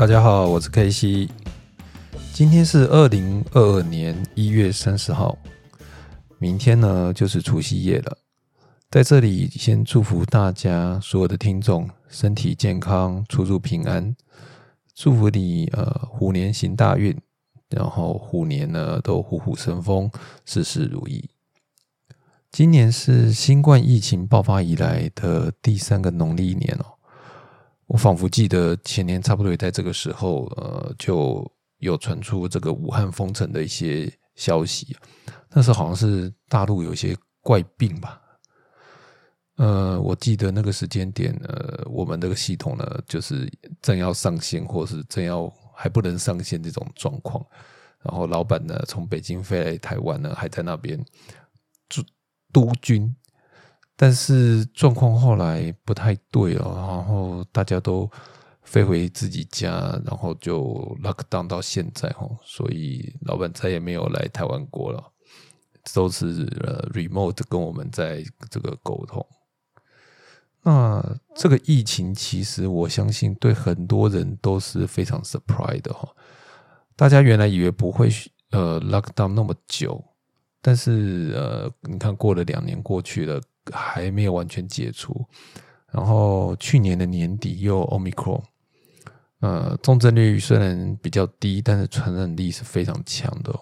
大家好，我是 K C。今天是二零二二年一月三十号，明天呢就是除夕夜了。在这里先祝福大家所有的听众身体健康，出入平安。祝福你呃虎年行大运，然后虎年呢都虎虎生风，事事如意。今年是新冠疫情爆发以来的第三个农历年哦。我仿佛记得前年差不多也在这个时候，呃，就有传出这个武汉封城的一些消息。那时候好像是大陆有些怪病吧。呃，我记得那个时间点，呃，我们这个系统呢，就是正要上线，或是正要还不能上线这种状况。然后老板呢，从北京飞来台湾呢，还在那边驻督军。但是状况后来不太对哦，然后大家都飞回自己家，然后就 lock down 到现在哦，所以老板再也没有来台湾过了，都是呃 remote 跟我们在这个沟通。那这个疫情其实我相信对很多人都是非常 surprise 的哈。大家原来以为不会呃 lock down 那么久，但是呃，你看过了两年过去了，还没有完全解除。然后去年的年底又 omicron，呃，重症率虽然比较低，但是传染力是非常强的。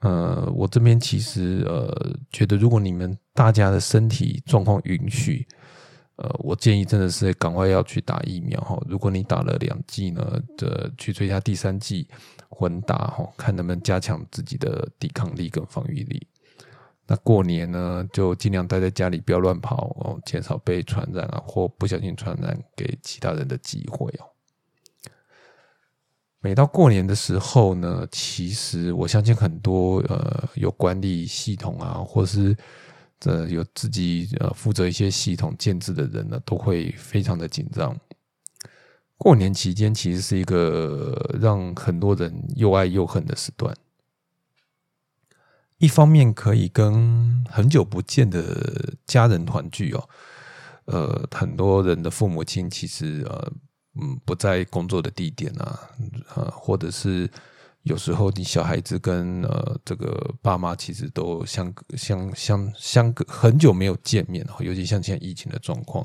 呃，我这边其实呃觉得，如果你们大家的身体状况允许。呃，我建议真的是赶快要去打疫苗哈。如果你打了两剂呢，的去追加第三剂混打哈，看能不能加强自己的抵抗力跟防御力。那过年呢，就尽量待在家里，不要乱跑哦，减少被传染啊或不小心传染给其他人的机会哦。每到过年的时候呢，其实我相信很多呃有管理系统啊，或是。这有自己呃负责一些系统建制的人呢，都会非常的紧张。过年期间其实是一个让很多人又爱又恨的时段。一方面可以跟很久不见的家人团聚哦，呃，很多人的父母亲其实呃嗯不在工作的地点啊，呃，或者是。有时候你小孩子跟呃这个爸妈其实都相相相相隔很久没有见面尤其像现在疫情的状况，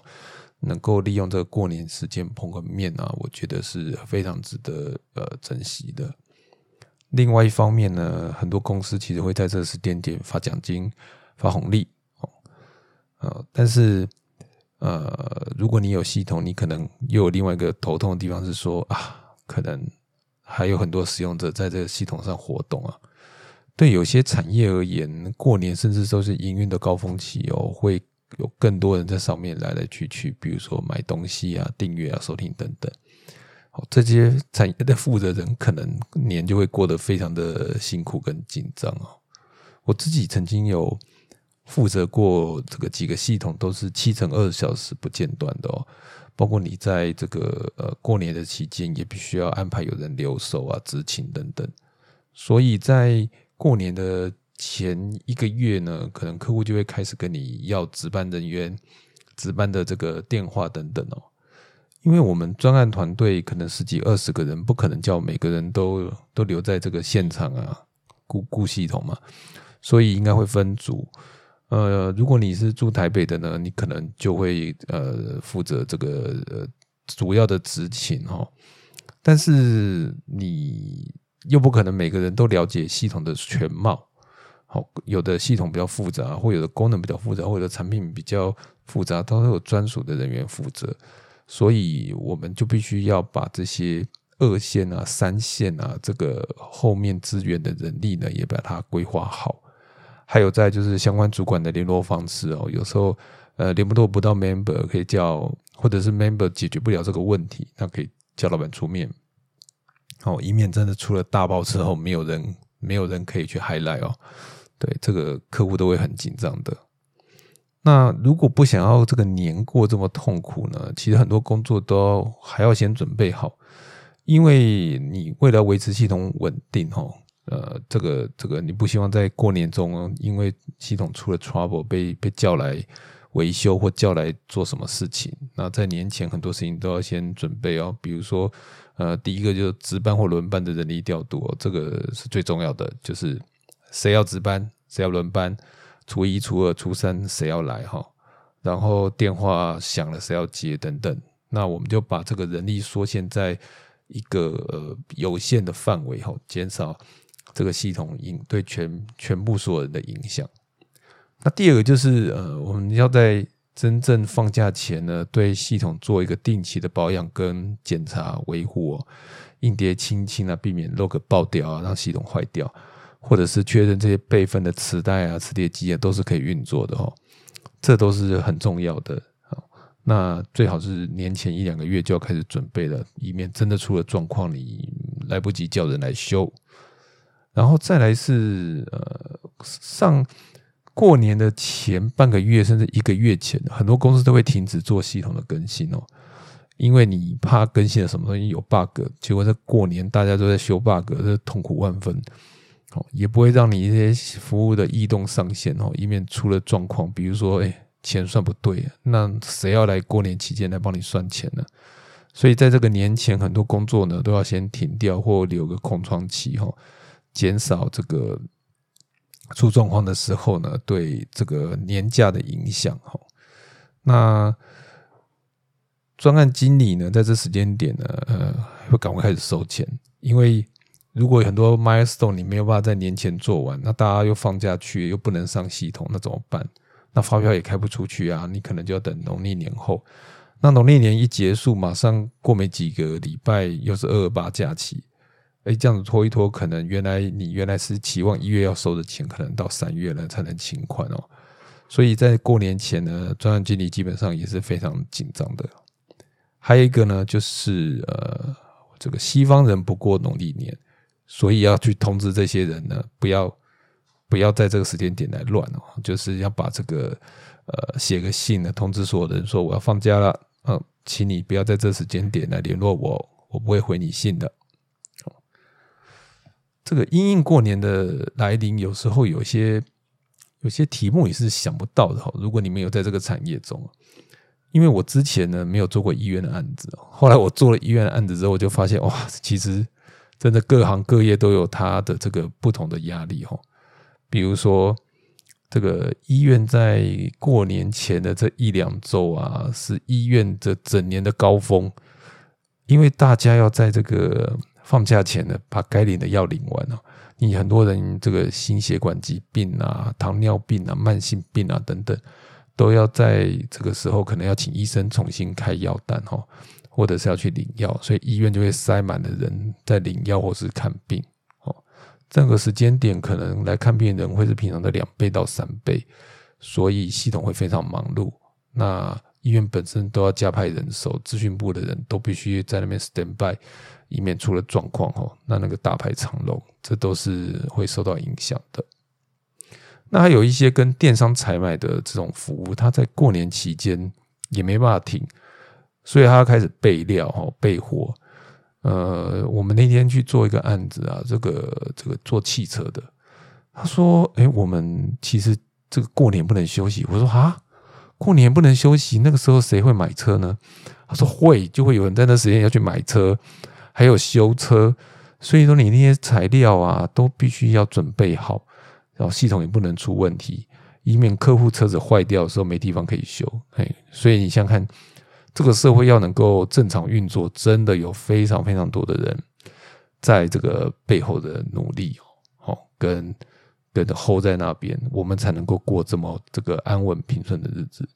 能够利用这个过年时间碰个面啊，我觉得是非常值得呃珍惜的。另外一方面呢，很多公司其实会在这时间点发奖金、发红利哦，呃，但是呃，如果你有系统，你可能又有另外一个头痛的地方是说啊，可能。还有很多使用者在这个系统上活动啊，对有些产业而言，过年甚至都是营运的高峰期哦，会有更多人在上面来来去去，比如说买东西啊、订阅啊、收听等等。好，这些产业的负责人可能年就会过得非常的辛苦跟紧张哦。我自己曾经有负责过这个几个系统，都是七乘二十小时不间断的哦。包括你在这个呃过年的期间，也必须要安排有人留守啊、执勤等等。所以在过年的前一个月呢，可能客户就会开始跟你要值班人员、值班的这个电话等等哦。因为我们专案团队可能十几二十个人，不可能叫每个人都都留在这个现场啊，顾顾系统嘛，所以应该会分组。呃，如果你是住台北的呢，你可能就会呃负责这个主要的执勤哦。但是你又不可能每个人都了解系统的全貌，好，有的系统比较复杂，或有的功能比较复杂，或者产品比较复杂，都有专属的人员负责，所以我们就必须要把这些二线啊、三线啊这个后面资源的人力呢，也把它规划好。还有在就是相关主管的联络方式哦，有时候呃联络不到 member 可以叫，或者是 member 解决不了这个问题，那可以叫老板出面，哦，以免真的出了大爆之后没有人没有人可以去 highlight 哦，对，这个客户都会很紧张的。那如果不想要这个年过这么痛苦呢，其实很多工作都还要先准备好，因为你为了维持系统稳定哦。呃，这个这个，你不希望在过年中，因为系统出了 trouble，被被叫来维修或叫来做什么事情，那在年前很多事情都要先准备哦，比如说，呃，第一个就是值班或轮班的人力调度哦，这个是最重要的，就是谁要值班，谁要轮班，初一、初二、初三谁要来哈，然后电话响了谁要接等等，那我们就把这个人力缩限在一个呃有限的范围哈，减少这个系统影对全全部所有人的影响。那第二个就是呃，我们要在真正放假前呢，对系统做一个定期的保养跟检查维护哦，硬碟清清啊，避免 log 爆掉啊，让系统坏掉，或者是确认这些备份的磁带啊、磁碟机啊都是可以运作的哦，这都是很重要的。那最好是年前一两个月就要开始准备了，以免真的出了状况，你来不及叫人来修。然后再来是呃上。过年的前半个月，甚至一个月前，很多公司都会停止做系统的更新哦，因为你怕更新了什么东西有 bug，结果在过年大家都在修 bug，这痛苦万分。哦，也不会让你一些服务的异动上线哦，以免出了状况，比如说，哎，钱算不对，那谁要来过年期间来帮你算钱呢？所以在这个年前，很多工作呢都要先停掉或留个空窗期哈，减少这个。出状况的时候呢，对这个年假的影响哈，那专案经理呢，在这时间点呢，呃，会赶快开始收钱，因为如果很多 milestone 你没有办法在年前做完，那大家又放假去，又不能上系统，那怎么办？那发票也开不出去啊，你可能就要等农历年后。那农历年一结束，马上过没几个礼拜，又是二二八假期。哎，这样子拖一拖，可能原来你原来是期望一月要收的钱，可能到三月了才能清款哦。所以在过年前呢，专案经理基本上也是非常紧张的。还有一个呢，就是呃，这个西方人不过农历年，所以要去通知这些人呢，不要不要在这个时间点来乱哦，就是要把这个呃写个信呢，通知所有人说我要放假了，嗯，请你不要在这时间点来联络我，我不会回你信的。这个因应过年的来临，有时候有些有些题目也是想不到的哈。如果你没有在这个产业中，因为我之前呢没有做过医院的案子，后来我做了医院的案子之后，我就发现哇，其实真的各行各业都有它的这个不同的压力哈。比如说，这个医院在过年前的这一两周啊，是医院这整年的高峰，因为大家要在这个。放假前呢，把该领的药领完了。你很多人这个心血管疾病啊、糖尿病啊、慢性病啊等等，都要在这个时候可能要请医生重新开药单哈，或者是要去领药，所以医院就会塞满了人在领药或是看病哦。这个时间点可能来看病人会是平常的两倍到三倍，所以系统会非常忙碌。那医院本身都要加派人手，咨询部的人都必须在那边 stand by。以免出了状况哦，那那个大排长龙，这都是会受到影响的。那还有一些跟电商采买的这种服务，它在过年期间也没办法停，所以他开始备料哦，备货。呃，我们那天去做一个案子啊，这个这个做汽车的，他说：“哎，我们其实这个过年不能休息。”我说：“啊，过年不能休息，那个时候谁会买车呢？”他说：“会，就会有人在那时间要去买车。”还有修车，所以说你那些材料啊，都必须要准备好，然后系统也不能出问题，以免客户车子坏掉的时候没地方可以修。哎，所以你想看这个社会要能够正常运作，真的有非常非常多的人在这个背后的努力哦，跟跟着 hold 在那边，我们才能够过这么这个安稳平顺的日子。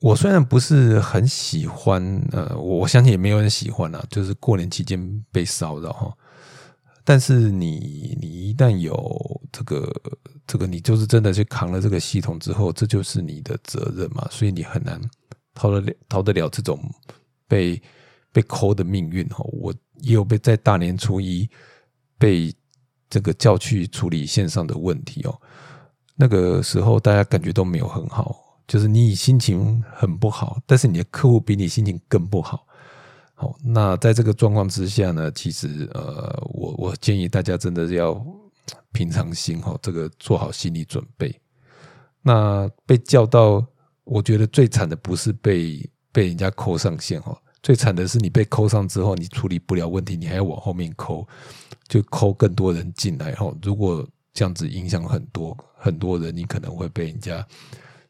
我虽然不是很喜欢，呃，我相信也没有人喜欢啊，就是过年期间被骚扰哈。但是你你一旦有这个这个，你就是真的去扛了这个系统之后，这就是你的责任嘛，所以你很难逃得了逃得了这种被被抠的命运哈。我也有被在大年初一被这个叫去处理线上的问题哦，那个时候大家感觉都没有很好。就是你心情很不好，但是你的客户比你心情更不好。好，那在这个状况之下呢，其实呃，我我建议大家真的是要平常心哈，这个做好心理准备。那被叫到我觉得最惨的不是被被人家扣上线哈，最惨的是你被扣上之后，你处理不了问题，你还要往后面扣，就扣更多人进来哈。如果这样子影响很多很多人，你可能会被人家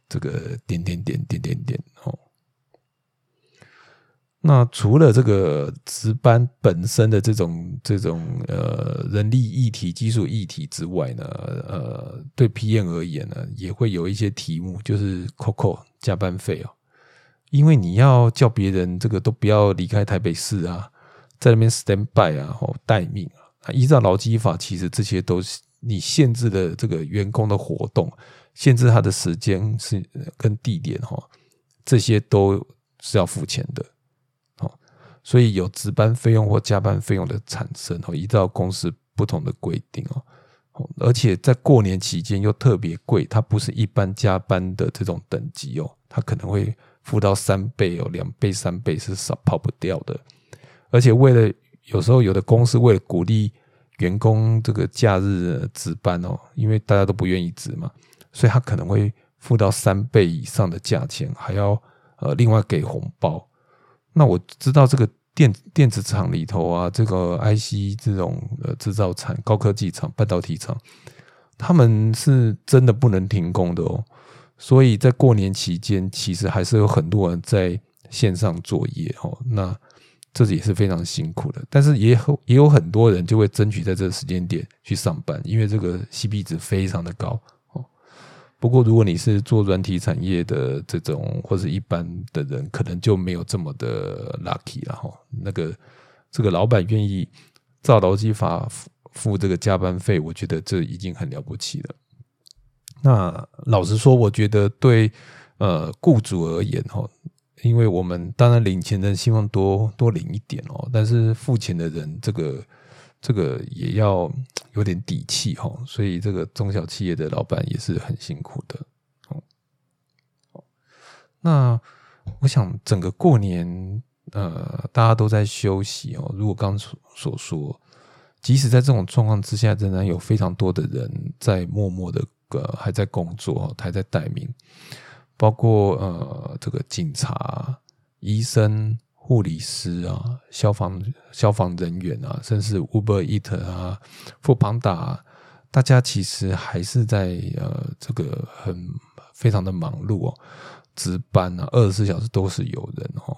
这个点点点点点点哦。那除了这个值班本身的这种这种呃人力议题、技术议题之外呢，呃，对 PM 而言呢，也会有一些题目，就是 COCO 加班费哦，因为你要叫别人这个都不要离开台北市啊，在那边 stand by 啊，哦待命啊，依照劳基法，其实这些都是你限制的这个员工的活动，限制他的时间是跟地点哈，这些都是要付钱的。所以有值班费用或加班费用的产生哦，依照公司不同的规定哦，而且在过年期间又特别贵，它不是一般加班的这种等级哦，它可能会付到三倍哦，两倍三倍是少跑不掉的。而且为了有时候有的公司为了鼓励员工这个假日值班哦，因为大家都不愿意值嘛，所以他可能会付到三倍以上的价钱，还要呃另外给红包。那我知道这个电电子厂里头啊，这个 IC 这种呃制造厂、高科技厂、半导体厂，他们是真的不能停工的哦。所以在过年期间，其实还是有很多人在线上作业哦。那这也是非常辛苦的，但是也也有很多人就会争取在这个时间点去上班，因为这个 CP 值非常的高。不过，如果你是做软体产业的这种，或者一般的人，可能就没有这么的 lucky 了哈。那个这个老板愿意照劳基法付付这个加班费，我觉得这已经很了不起了。那老实说，我觉得对呃雇主而言哈，因为我们当然领钱人希望多多领一点哦，但是付钱的人这个。这个也要有点底气哈，所以这个中小企业的老板也是很辛苦的哦。那我想整个过年，呃，大家都在休息哦。如果刚所所说，即使在这种状况之下，仍然有非常多的人在默默的呃还在工作，还在待命，包括呃这个警察、医生。护理师啊，消防消防人员啊，甚至 Uber Eat 啊、富邦达，大家其实还是在呃这个很非常的忙碌哦，值班啊，二十四小时都是有人哦。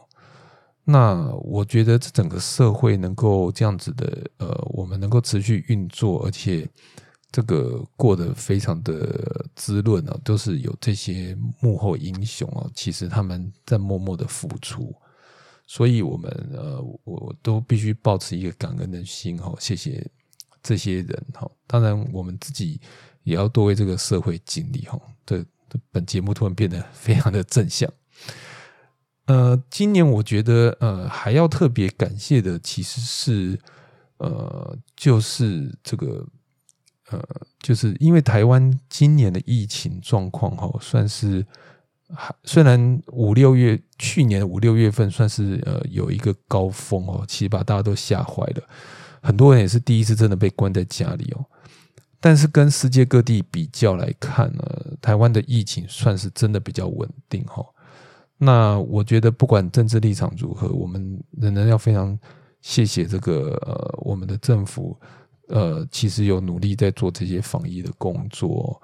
那我觉得这整个社会能够这样子的呃，我们能够持续运作，而且这个过得非常的滋润啊，都是有这些幕后英雄啊，其实他们在默默的付出。所以，我们呃，我都必须保持一个感恩的心哈，谢谢这些人哈。当然，我们自己也要多为这个社会尽力哈。这本节目突然变得非常的正向。呃，今年我觉得呃，还要特别感谢的其实是呃，就是这个呃，就是因为台湾今年的疫情状况哈，算是。虽然五六月去年五六月份算是呃有一个高峰哦，其实把大家都吓坏了，很多人也是第一次真的被关在家里哦。但是跟世界各地比较来看呢，台湾的疫情算是真的比较稳定哈。那我觉得不管政治立场如何，我们仍然要非常谢谢这个呃我们的政府呃，其实有努力在做这些防疫的工作。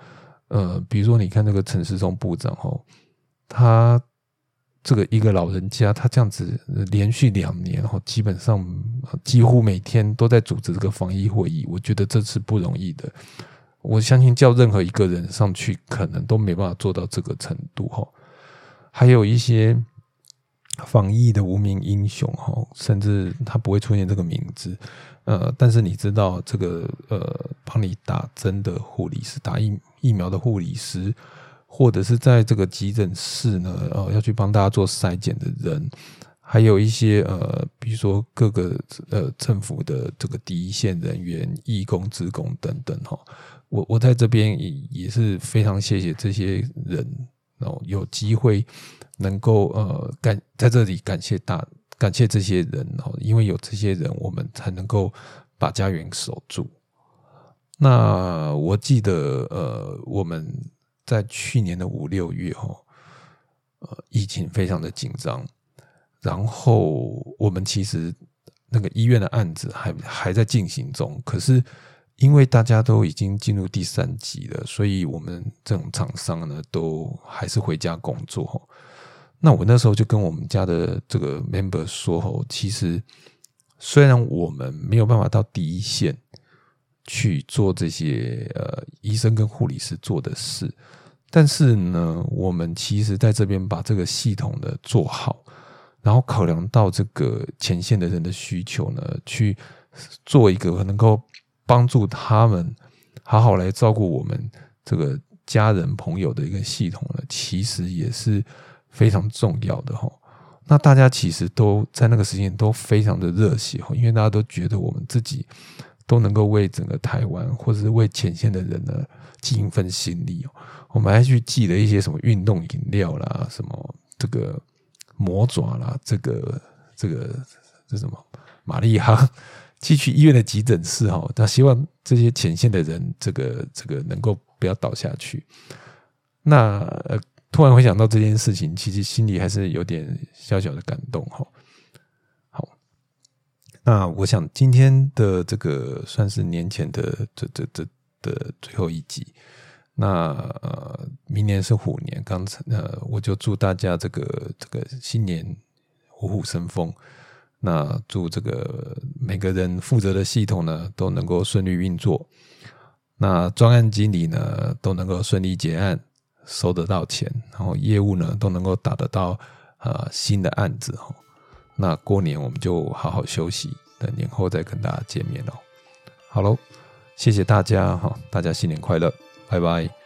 呃，比如说你看那个陈时中部长哦。他这个一个老人家，他这样子连续两年，哈，基本上几乎每天都在组织这个防疫会议，我觉得这是不容易的。我相信叫任何一个人上去，可能都没办法做到这个程度，哈。还有一些防疫的无名英雄，哈，甚至他不会出现这个名字，呃，但是你知道这个呃，帮你打针的护理师，打疫疫苗的护理师。或者是在这个急诊室呢，呃，要去帮大家做筛检的人，还有一些呃，比如说各个呃政府的这个第一线人员、义工、职工等等哈，我我在这边也也是非常谢谢这些人哦，有机会能够呃感在这里感谢大感谢这些人哦，因为有这些人，我们才能够把家园守住。那我记得呃，我们。在去年的五六月，哈，呃，疫情非常的紧张，然后我们其实那个医院的案子还还在进行中，可是因为大家都已经进入第三级了，所以我们这种厂商呢，都还是回家工作。那我那时候就跟我们家的这个 member 说：“哦，其实虽然我们没有办法到第一线去做这些呃医生跟护理师做的事。”但是呢，我们其实在这边把这个系统的做好，然后考量到这个前线的人的需求呢，去做一个能够帮助他们好好来照顾我们这个家人朋友的一个系统呢，其实也是非常重要的哈。那大家其实都在那个时间都非常的热血哈，因为大家都觉得我们自己都能够为整个台湾或者是为前线的人呢。尽一份心力哦，我们还去寄了一些什么运动饮料啦，什么这个魔爪啦，这个这个这什么玛丽哈，寄去医院的急诊室哈，他希望这些前线的人，这个这个能够不要倒下去。那呃，突然回想到这件事情，其实心里还是有点小小的感动哈。那我想今天的这个算是年前的这这这。的最后一集，那呃，明年是虎年，刚才呃，我就祝大家这个这个新年虎虎生风。那祝这个每个人负责的系统呢都能够顺利运作，那专案经理呢都能够顺利结案，收得到钱，然后业务呢都能够打得到呃新的案子哈。那过年我们就好好休息，等年后再跟大家见面哦。好喽。谢谢大家哈，大家新年快乐，拜拜。